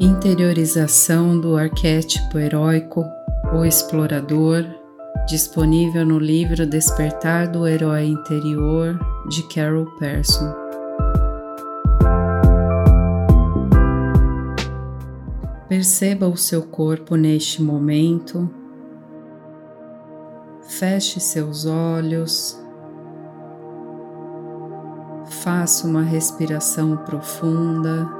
Interiorização do arquétipo heróico ou explorador, disponível no livro Despertar do Herói Interior de Carol Persson. Perceba o seu corpo neste momento. Feche seus olhos. Faça uma respiração profunda.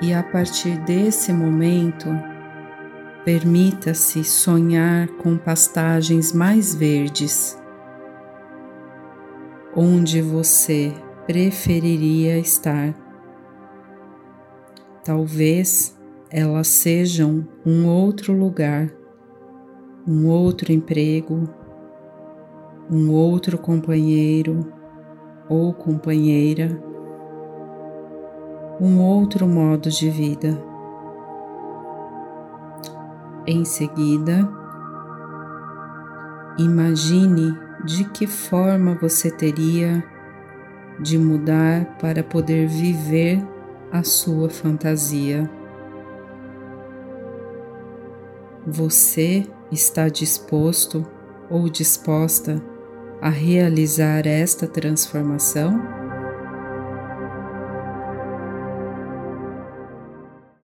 E a partir desse momento, permita-se sonhar com pastagens mais verdes, onde você preferiria estar. Talvez elas sejam um outro lugar, um outro emprego, um outro companheiro ou companheira um outro modo de vida. Em seguida, imagine de que forma você teria de mudar para poder viver a sua fantasia. Você está disposto ou disposta a realizar esta transformação?